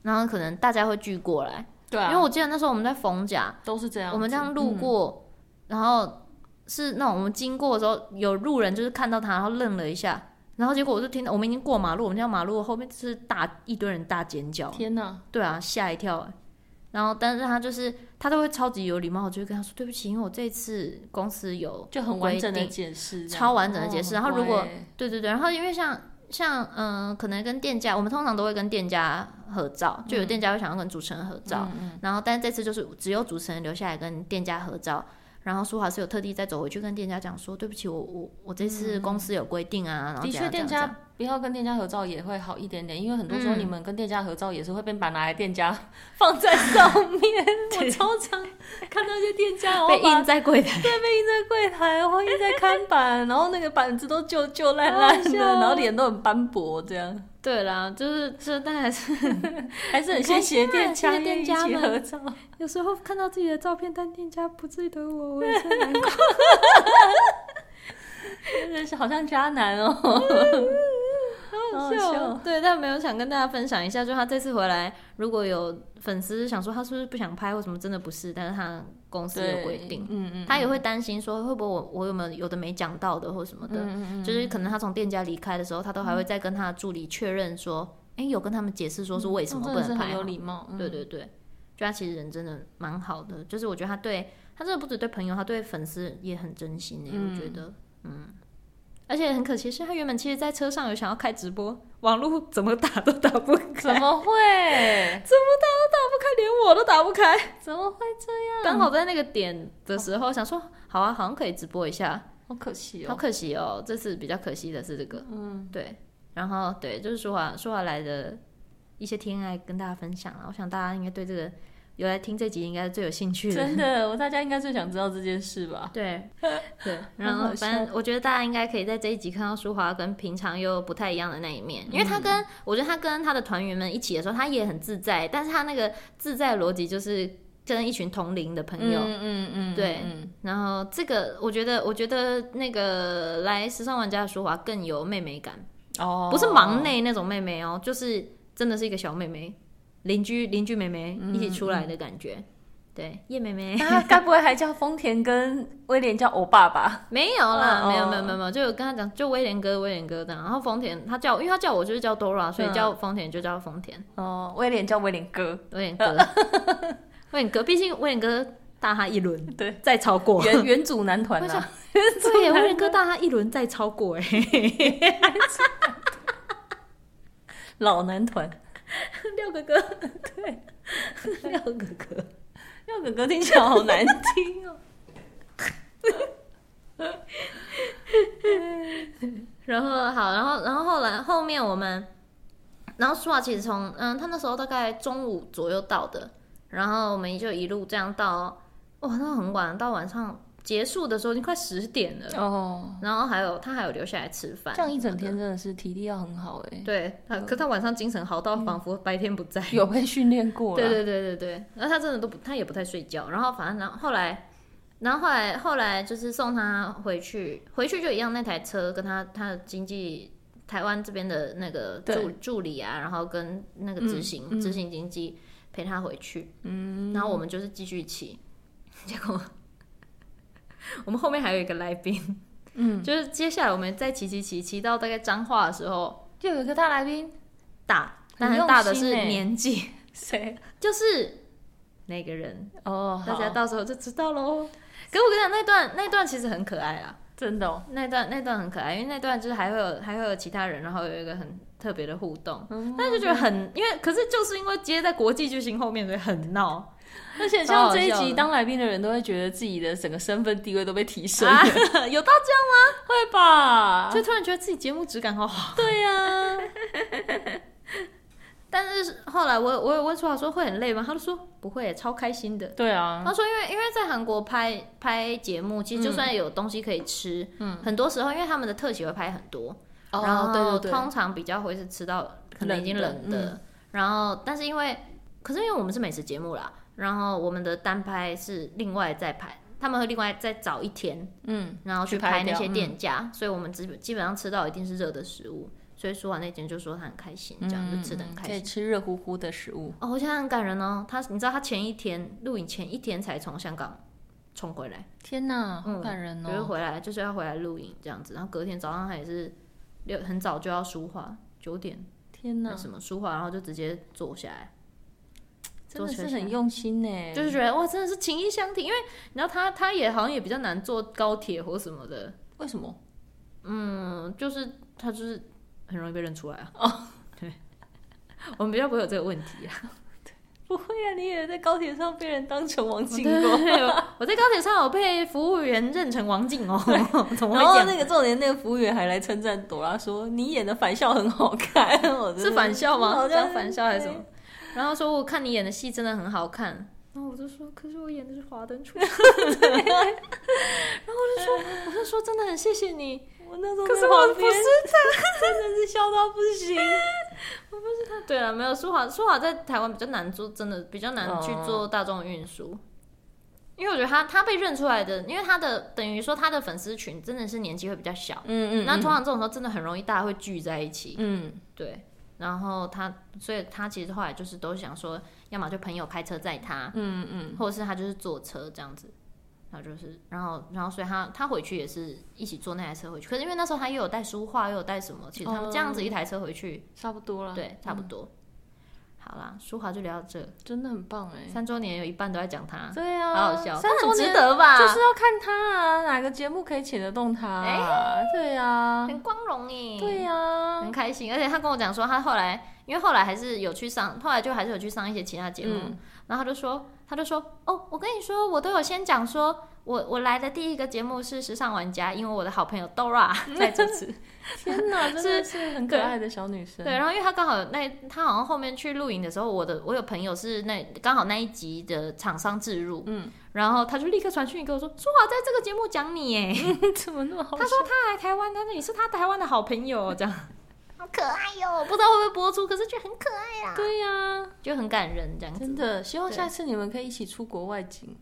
然后可能大家会聚过来，对啊，因为我记得那时候我们在逢甲都是这样，我们这样路过，嗯、然后是那种我们经过的时候有路人就是看到他，然后愣了一下。然后结果我就听到，我们已经过马路，我们家马路后面就是大一堆人大尖叫，天哪！对啊，吓一跳。然后，但是他就是他都会超级有礼貌，我就会跟他说对不起，因为我这次公司有就很完整的解释，超完整的解释。然后如果对对对，然后因为像像嗯、呃，可能跟店家，我们通常都会跟店家合照，就有店家会想要跟主持人合照，嗯、然后但是这次就是只有主持人留下来跟店家合照。然后舒华是有特地再走回去跟店家讲说，对不起，我我我这次公司有规定啊。嗯、然后的确，店家不要跟店家合照也会好一点点，因为很多时候你们跟店家合照也是会被把拿来店家 放在上面。我超常看到一些店家被印在柜台，对，被印在柜台，或印在看板，然后那个板子都旧旧烂烂的，然后脸都很斑驳，这样。对啦，就是这，但还是 还是很谢谢店家，谢谢店家们合照。有时候看到自己的照片，但店家不记得我，我也是难过。真的是好像渣男哦。好笑，对，但没有想跟大家分享一下，就他这次回来，如果有粉丝想说他是不是不想拍或什么，真的不是，但是他公司的规定，嗯嗯，他也会担心说会不会我我有没有有的没讲到的或什么的，嗯嗯，就是可能他从店家离开的时候，他都还会再跟他的助理确认说，哎，有跟他们解释说是为什么不能拍，有礼貌，对对对，就他其实人真的蛮好的，就是我觉得他对他真的不止对朋友，他对粉丝也很真心的，我觉得，嗯。而且很可惜，是他原本其实，在车上有想要开直播，网络怎么打都打不开。怎么会？怎么打都打不开，连我都打不开。怎么会这样？刚好在那个点的时候，想说，好啊，好像可以直播一下。好可惜哦，好可惜哦，这次比较可惜的是这个。嗯，对。然后对，就是舒华舒华来的一些天爱跟大家分享了，我想大家应该对这个。有来听这集应该是最有兴趣的，真的，我大家应该最想知道这件事吧？对，对，然后反正我觉得大家应该可以在这一集看到舒华跟平常又不太一样的那一面，因为他跟我觉得他跟他的团员们一起的时候，他也很自在，但是他那个自在逻辑就是跟一群同龄的朋友，嗯嗯嗯，对，然后这个我觉得我觉得那个来时尚玩家的舒华更有妹妹感。哦，不是忙内那种妹妹哦，就是真的是一个小妹妹。邻居邻居妹妹一起出来的感觉，嗯嗯、对，叶妹妹，他 该不会还叫丰田跟威廉叫欧爸吧？没有啦，没有没有没有没有，就有跟他讲，就威廉哥威廉哥这样，然后丰田他叫，因为他叫我就是叫 Dora，所以叫丰田就叫丰田。哦，威廉叫威廉哥，威廉哥，威廉哥，毕竟威廉哥大他一轮，对，再超过。原原祖男团啊，对，威廉哥大他一轮再超过，哎，老男团，廖哥哥，对，廖哥哥。廖哥哥听起来好难听哦。然后好，然后然后后来后面我们，然后舒华其实从嗯，他那时候大概中午左右到的，然后我们就一路这样到，哇，那很晚，到晚上。结束的时候已经快十点了。哦，然后还有他还有留下来吃饭，这样一整天真的是体力要很好哎。对，他可他晚上精神好到仿佛白天不在，有被训练过。对对对对对，然后他真的都不，他也不太睡觉。然后反正然后后来，然后后来后来就是送他回去，回去就一样那台车跟他他的经济台湾这边的那个助助理啊，然后跟那个执行执行经济陪他回去，嗯，然后我们就是继续骑，结果。我们后面还有一个来宾，嗯，就是接下来我们再骑骑骑骑到大概彰化的时候，就有一个大来宾，大，但是大的是年纪，谁？就是那个人哦，大家到时候就知道喽。可是我跟你讲，那段那段其实很可爱啊，真的，哦，那段那段很可爱，因为那段就是还会有还会有其他人，然后有一个很特别的互动，嗯，但是就觉得很，因为可是就是因为接在国际巨星后面，所以很闹。而且像这一集当来宾的人都会觉得自己的整个身份地位都被提升了，啊，有到这样吗？会吧，就突然觉得自己节目质感好好。对呀，啊，但是后来我我有问出来说会很累吗？他就说不会，超开心的。对啊，他说因为因为在韩国拍拍节目，其实就算有东西可以吃，嗯，很多时候因为他们的特写会拍很多，嗯，然后对对对，通常比较会是吃到可能已经冷的，嗯，然后但是因为可是因为我们是美食节目啦。然后我们的单拍是另外再拍，他们会另外再找一天，嗯，然后去拍那些店家，嗯、所以我们基基本上吃到一定是热的食物。所以舒华那天就说他很开心，这样就吃的很开心，可以吃热乎乎的食物。哦，我觉得很感人哦。他你知道他前一天录影前一天才从香港冲回来，天哪，好感人哦。就是回来就是要回来录影这样子，然后隔天早上他也是六很早就要梳化，九点，天哪，什么梳化，然后就直接坐下来。真的是很用心呢，就是觉得哇，真的是情意相挺。因为你知道他，他也好像也比较难坐高铁或什么的。为什么？嗯，就是他就是很容易被认出来啊。哦，对，我们比较不会有这个问题啊。对，不会啊，你也在高铁上被人当成王静过。我在高铁上有被服务员认成王静哦。怎么会？然后那个重点，那个服务员还来称赞朵拉说：“你演的反校很好看。”是反校吗？好像返校还是什么？然后说，我看你演的戏真的很好看，然后我就说，可是我演的是华灯初上。然后我就说，我就说真的很谢谢你。我那时候可是我不是他，真的是笑到不行。我不是他。对啊，没有舒华，舒华在台湾比较难做，真的比较难去做大众运输，哦、因为我觉得他他被认出来的，因为他的等于说他的粉丝群真的是年纪会比较小，嗯嗯，那通常这种时候真的很容易大家会聚在一起，嗯，对。然后他，所以他其实后来就是都想说，要么就朋友开车载他，嗯嗯，或者是他就是坐车这样子，然后就是，然后然后所以他他回去也是一起坐那台车回去。可是因为那时候他又有带书画，又有带什么，其实他们这样子一台车回去差不多了，对，差不多。嗯好啦，舒华就聊到这，真的很棒哎！三周年有一半都在讲他，对啊，好好笑，三周年值得吧？就是要看他啊，哪个节目可以请得动他？哎，对啊，很光荣哎，对啊，很开心。而且他跟我讲说，他后来因为后来还是有去上，后来就还是有去上一些其他节目，然后他就说，他就说，哦，我跟你说，我都有先讲说。我我来的第一个节目是时尚玩家，因为我的好朋友 Dora 在主持。天哪，真的是很可爱的小女生。对，然后因为她刚好那她好像后面去录影的时候，我的我有朋友是那刚好那一集的厂商置入，嗯，然后他就立刻传讯给我说，说好在这个节目讲你哎，怎么那么好？他说他来台湾，他说你是他台湾的好朋友，这样好可爱哟，不知道会不会播出，可是就很可爱啊。对呀，就很感人这样子。真的，希望下次你们可以一起出国外景。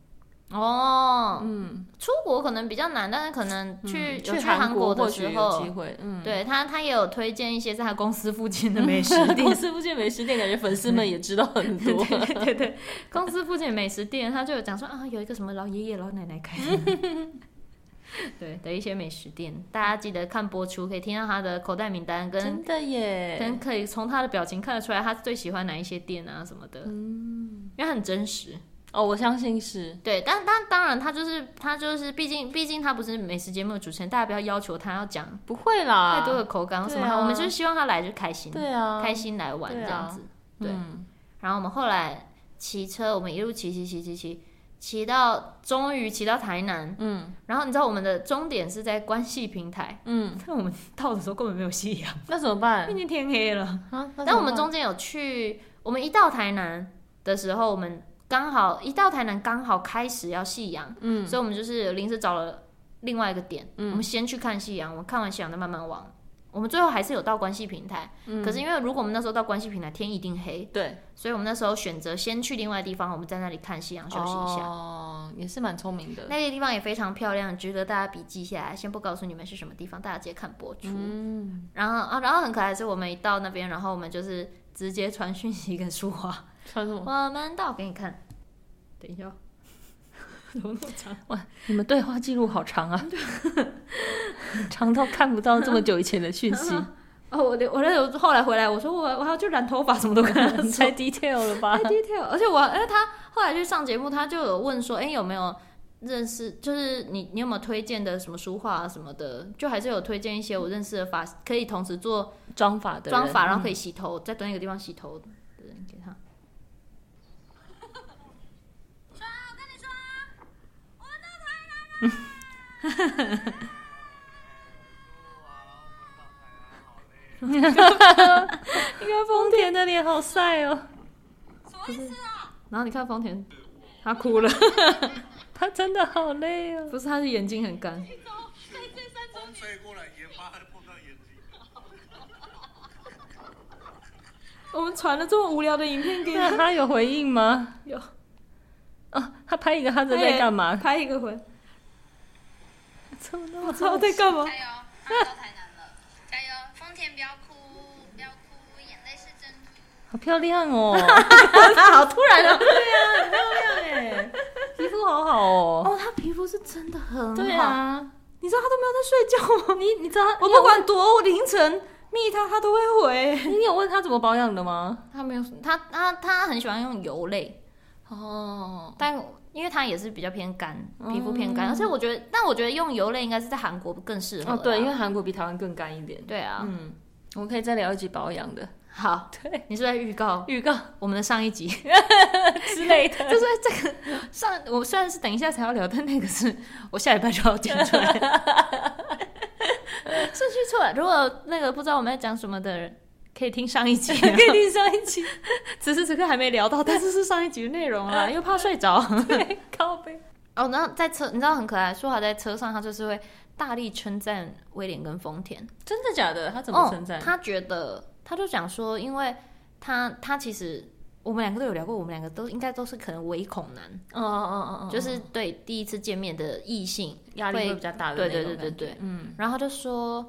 哦，嗯，出国可能比较难，但是可能去、嗯、去韩国的时候，机会，嗯，对他他也有推荐一些在他公司附近的 美食店，公司附近美食店，感觉粉丝们也知道很多，对对对，对，公司附近美食店，他就有讲说啊，有一个什么老爷爷老奶奶开的，对的一些美食店，大家记得看播出，可以听到他的口袋名单，跟真的耶，跟可以从他的表情看得出来，他最喜欢哪一些店啊什么的，嗯，因为很真实。哦，我相信是对，但但当然，他就是他就是，毕竟毕竟他不是美食节目的主持人，大家不要要求他要讲不会啦，太多的口感什么，啊、我们就是希望他来就开心，对啊，开心来玩这样子，对。然后我们后来骑车，我们一路骑骑骑骑骑，骑到终于骑到台南，嗯，然后你知道我们的终点是在关系平台，嗯，但我们到的时候根本没有夕阳，那怎么办？已经天黑了啊！但我们中间有去，我们一到台南的时候，我们。刚好一到台南，刚好开始要夕阳，嗯，所以我们就是临时找了另外一个点，嗯，我们先去看夕阳，我们看完夕阳再慢慢往，我们最后还是有到关系平台，嗯，可是因为如果我们那时候到关系平台，天一定黑，对，所以我们那时候选择先去另外的地方，我们在那里看夕阳休息一下，哦，也是蛮聪明的，那个地方也非常漂亮，值得大家笔记下来。先不告诉你们是什么地方，大家直接看播出，嗯，然后啊，然后很可爱是，我们一到那边，然后我们就是直接传讯息跟说话，传什么？我们到，给你看。等一下，怎么那么长？哇，你们对话记录好长啊，长到看不到这么久以前的讯息。哦，我我那后来回来，我说我我还要去染头发，什么都看太 detail 了吧？太 detail，而且我因为他后来去上节目，他就有问说，哎、欸，有没有认识？就是你你有没有推荐的什么书画啊什么的？就还是有推荐一些我认识的发，可以同时做妆发的妆发，然后可以洗头，在同一个地方洗头的人给他。哈哈哈哈哈！你看丰田的脸好帅哦，什么意思啊？然后你看丰田，他哭了，他真的好累哦。不是，他的眼睛很干。风吹过来，眼巴碰到眼睛。我们传了这么无聊的影片给他，他有回应吗？有。哦，他拍一个，他在干嘛？拍一个回。我操，在干嘛？加油！到台南了，加油！丰田不要哭，不要哭，眼泪是珍珠。好漂亮哦！好突然啊！对啊，很漂亮哎，皮肤好好哦。哦，他皮肤是真的很好。对啊，你知道他都没有在睡觉吗？你你知道，我不管多凌晨密他，他都会回。你有问他怎么保养的吗？他没有，他他他很喜欢用油类哦，但。因为它也是比较偏干，皮肤偏干，嗯、而且我觉得，但我觉得用油类应该是在韩国更适合。哦，对，因为韩国比台湾更干一点。对啊，嗯，我们可以再聊一集保养的。好，对，你是，是在预告 预告我们的上一集 之类的，就是这个上，我虽然是等一下才要聊，但那个是我下礼拜就要讲出来。顺序错了，如果那个不知道我们在讲什么的人。可以听上一集，可以听上一集。此时此刻还没聊到，但是是上一集的内容啦，又怕睡着。对，靠背。哦，然后在车，你知道很可爱，舒华在车上，他就是会大力称赞威廉跟丰田。真的假的？他怎么称赞？哦，他觉得，他就讲说，因为他他其实我们两个都有聊过，我们两个都应该都是可能唯恐男。哦哦哦哦，就是对第一次见面的异性压力会比较大的。对对对对对，嗯。然后他就说。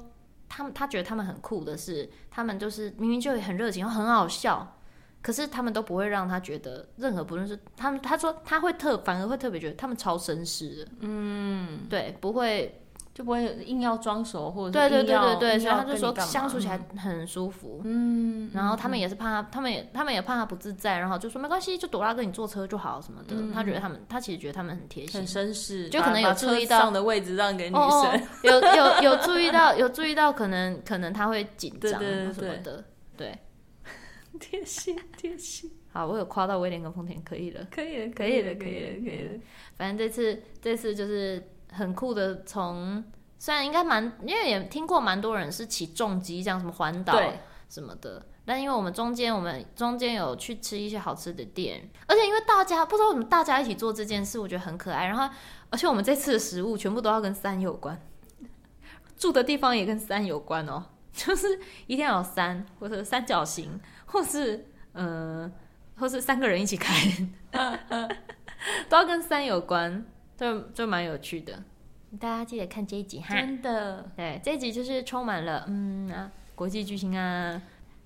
他们他觉得他们很酷的是，他们就是明明就很热情，很好笑，可是他们都不会让他觉得任何不论是他们，他说他会特反而会特别觉得他们超绅士的，嗯，对，不会。就不会硬要装熟，或者对对对对对，所以他就说相处起来很舒服。嗯，然后他们也是怕他，他们也他们也怕他不自在，然后就说没关系，就朵拉跟你坐车就好什么的。他觉得他们，他其实觉得他们很贴心，很绅士，就可能有注意到上的位置让给女生，有有有注意到有注意到可能可能他会紧张什么的，对，贴心贴心。好，我有夸到威廉跟丰田，可以了，可以了，可以了，可以了，可以了。反正这次这次就是。很酷的，从虽然应该蛮，因为也听过蛮多人是骑重机这样什么环岛什么的，但因为我们中间我们中间有去吃一些好吃的店，而且因为大家不知道为什么大家一起做这件事，我觉得很可爱。然后而且我们这次的食物全部都要跟山有关，住的地方也跟山有关哦，就是一定要有山或者三角形，或是嗯、呃，或是三个人一起开，都要跟山有关。就就蛮有趣的。大家记得看这一集哈，真的，对，这一集就是充满了嗯啊国际巨星啊，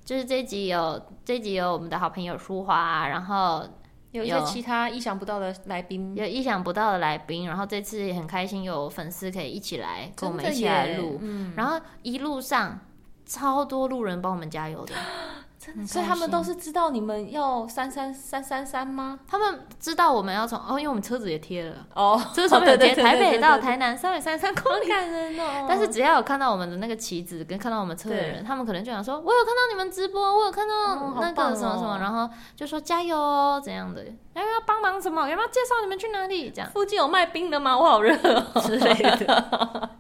就是这一集有这一集有我们的好朋友舒华，然后有一些其他意想不到的来宾，有意想不到的来宾，然后这次也很开心有粉丝可以一起来跟我们一起来录，嗯，然后一路上超多路人帮我们加油的。所以他们都是知道你们要三三三三三吗？他们知道我们要从哦，因为我们车子也贴了哦，车上面有贴台北到台南三百三十三公里，感人哦。但是只要有看到我们的那个旗子跟看到我们车的人，他们可能就想说：“我有看到你们直播，我有看到那个什么什么。”然后就说：“加油哦，怎样的？要不要帮忙什么？要不要介绍你们去哪里？这样附近有卖冰的吗？我好热哦之类的。”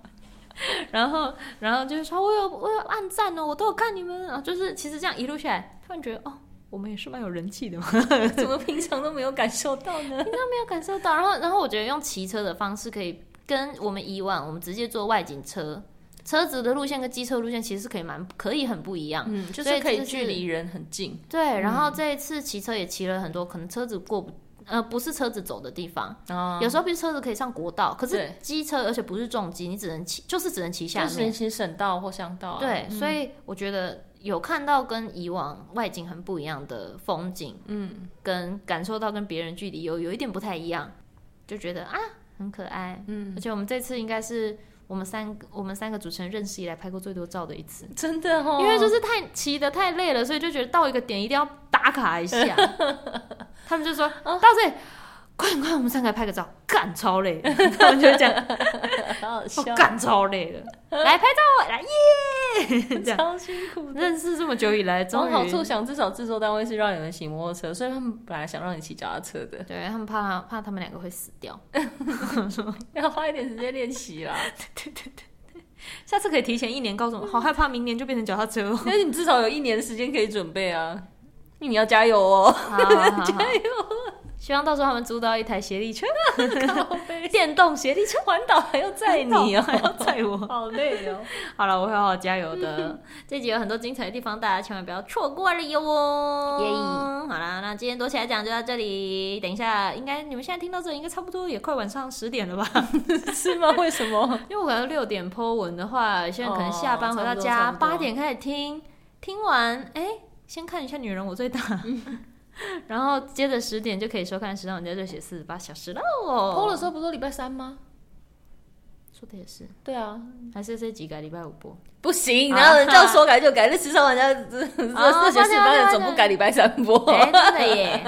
然后，然后就是说，我有我有按赞哦，我都有看你们啊。就是其实这样一路下来，突然觉得哦，我们也是蛮有人气的嘛。怎么平常都没有感受到呢？平常没有感受到。然后，然后我觉得用骑车的方式可以跟我们以往我们直接坐外景车车子的路线跟机车路线其实是可以蛮可以很不一样。嗯，就是可以距离人很近。对，然后这一次骑车也骑了很多，可能车子过不。呃，不是车子走的地方，哦、有时候比如车子可以上国道，可是机车，而且不是重机，你只能骑，就是只能骑下面，就是骑省道或乡道、啊。对，嗯、所以我觉得有看到跟以往外景很不一样的风景，嗯，跟感受到跟别人距离有有一点不太一样，就觉得啊很可爱，嗯，而且我们这次应该是我们三个我们三个主持人认识以来拍过最多照的一次，真的哦，因为就是太骑的太累了，所以就觉得到一个点一定要打卡一下。他们就说：“到这里，快点快，我们三个拍个照，干超累。”他们就这样，好好笑，干超累了，来拍照，来耶，超辛苦。认识这么久以来，总好处想，至少制作单位是让你们骑摩托车，所以他们本来想让你骑脚踏车的。对，他们怕怕他们两个会死掉，要花一点时间练习啦。对对对，下次可以提前一年告诉我，好害怕明年就变成脚踏车，因为你至少有一年的时间可以准备啊。你要加油哦！加油！希望到时候他们租到一台协力车，电动协力车环岛还要载你哦，还要载我，好累哦。好了，我会好好加油的。这集有很多精彩的地方，大家千万不要错过了哟哦。耶！好啦，那今天多起来讲就到这里。等一下，应该你们现在听到这里，应该差不多也快晚上十点了吧？是吗？为什么？因为我可能六点 po 文的话，现在可能下班回到家八点开始听，听完哎。先看一下《女人我最大》，然后接着十点就可以收看《时尚玩家热血四十八小时》了哦。播的时候不是说礼拜三吗？说的也是。对啊，还是这几改礼拜五播？不行，然后人家说改就改，那 《时尚玩家热血四十八小时》总不改礼拜三播？真的耶。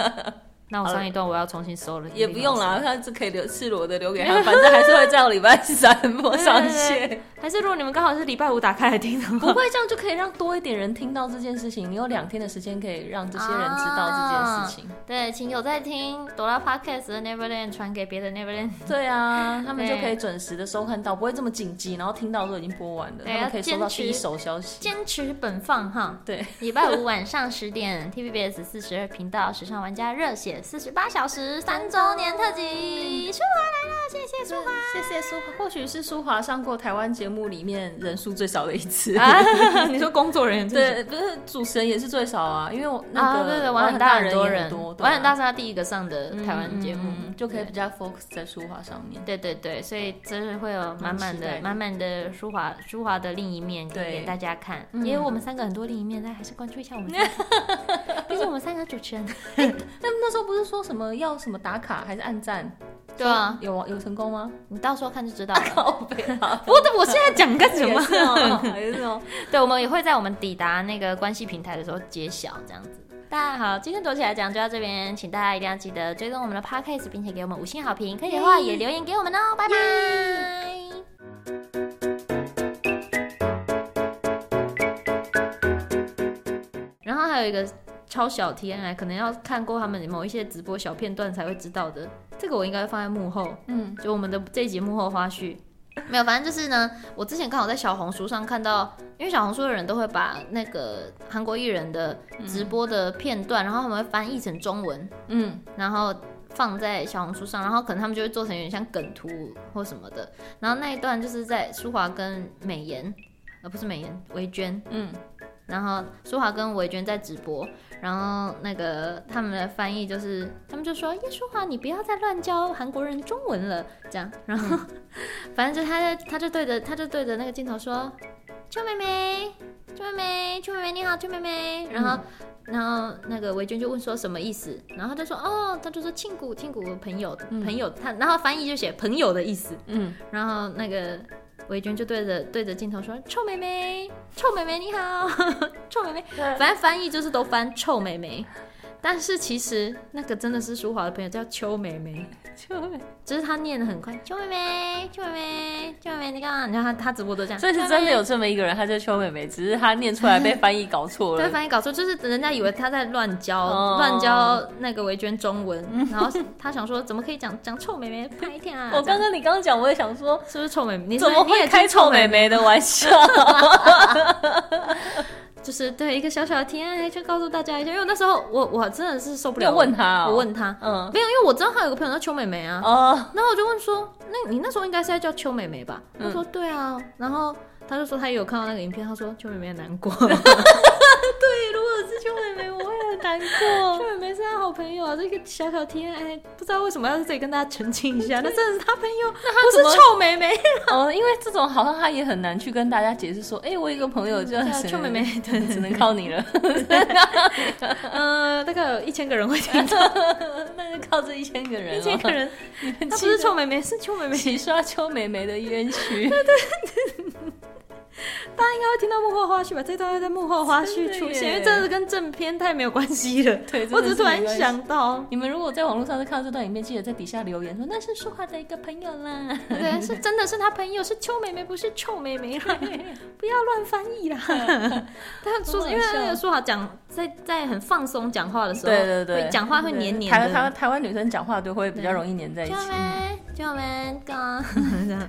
那我上一段我要重新搜了，也不用啦，他是可以留赤裸的留给他，反正还是会在礼拜三播上线。还是如果你们刚好是礼拜五打开来听的话，不会这样就可以让多一点人听到这件事情。你有两天的时间可以让这些人知道这件事情。对，请有在听朵拉 Podcast 的 Neverland 传给别的 Neverland。对啊，他们就可以准时的收看到，不会这么紧急，然后听到都已经播完了，他们可以收到第一手消息。坚持本放哈，对，礼拜五晚上十点，TVBS 四十二频道，时尚玩家热血。四十八小时三周年特辑，舒华来了，谢谢舒华，谢谢舒华。或许是舒华上过台湾节目里面人数最少的一次。你说工作人员对，不是主持人也是最少啊，因为我那个对对玩很大很多人，玩很大是他第一个上的台湾节目，就可以比较 focus 在舒华上面。对对对，所以真是会有满满的满满的舒华舒华的另一面给大家看，也有我们三个很多另一面，大家还是关注一下我们。毕竟我们三个主持人，但那时候不。不是说什么要什么打卡还是按赞？对啊，有有成功吗？你到时候看就知道了。不过我现在讲干什么？还是 说，对，我们也会在我们抵达那个关系平台的时候揭晓这样子。大家好，今天躲起来讲就到这边，请大家一定要记得追踪我们的 podcast，并且给我们五星好评，可以的话也留言给我们哦。拜拜。然后还有一个。超小 TMI 可能要看过他们某一些直播小片段才会知道的，这个我应该放在幕后，嗯，就我们的这一集幕后花絮，没有，反正就是呢，我之前刚好在小红书上看到，因为小红书的人都会把那个韩国艺人的直播的片段，嗯、然后他们会翻译成中文，嗯，然后放在小红书上，然后可能他们就会做成有点像梗图或什么的，然后那一段就是在舒华跟美颜，而不是美颜，维娟，嗯。然后舒华跟维娟在直播，然后那个他们的翻译就是，他们就说：“耶舒华，你不要再乱教韩国人中文了。”这样，然后、嗯、反正就他在，他就对着他就对着那个镜头说：“秋妹妹，秋妹妹，秋妹妹你好，秋妹妹。”然后。嗯然后那个维娟就问说什么意思，然后他就说哦，他就说庆谷庆谷朋友朋友，他然后翻译就写朋友的意思，嗯，然后那个维娟就对着对着镜头说臭妹妹，臭妹妹你好，臭妹妹，反正翻译就是都翻臭妹妹。但是其实那个真的是舒华的朋友，叫邱妹妹。邱妹妹，只是他念的很快。邱妹妹，邱妹妹，邱妹妹，你干嘛？你看他他直播都这样。所以是真的有这么一个人，他叫邱妹妹，只是他念出来被 翻译搞错了。被，翻译搞错，就是人家以为他在乱教乱教那个维娟中文，然后他想说怎么可以讲讲臭妹妹？拍一天啊！我刚刚你刚刚讲，我也想说是不是臭妹妹？你怎么会开臭妹妹的玩笑？就是对一个小小的提案，就告诉大家一下，因为那时候我我真的是受不了。问他、哦，我问他，嗯，没有，因为我知道他有个朋友叫邱美美啊。哦。然后我就问说，那你那时候应该是在叫邱美美吧？他说对啊。然后他就说他也有看到那个影片，他说邱美眉很难过。对，如果是邱美美，我会很难过。邱美眉是他好朋友啊，这个小小提案，哎，不知道为什么要在这里跟大家澄清一下，那真的是他朋友，不是臭美眉。哦，因为这种好像他也很难去跟大家解释说，哎，我有一个朋友叫邱美眉，对，只能靠你了。嗯，大概有一千个人会听到，那就靠这一千个人，一千个人，他不是臭美眉，是邱美眉，洗刷臭美眉的冤屈。对对。大家应该会听到幕后花絮吧？这段会在幕后花絮出现，因为这是跟正片太没有关系了。对，我只是突然想到，你们如果在网络上是看到这段影片，记得在底下留言说那是舒华的一个朋友啦。对，是真的是他朋友，是邱妹妹，不是臭妹妹啦。不要乱翻译啦。他说，因为那个舒华讲在在很放松讲话的时候，对对对，讲话会黏黏的。台台台湾女生讲话都会比较容易黏在一起。救命！救命！刚刚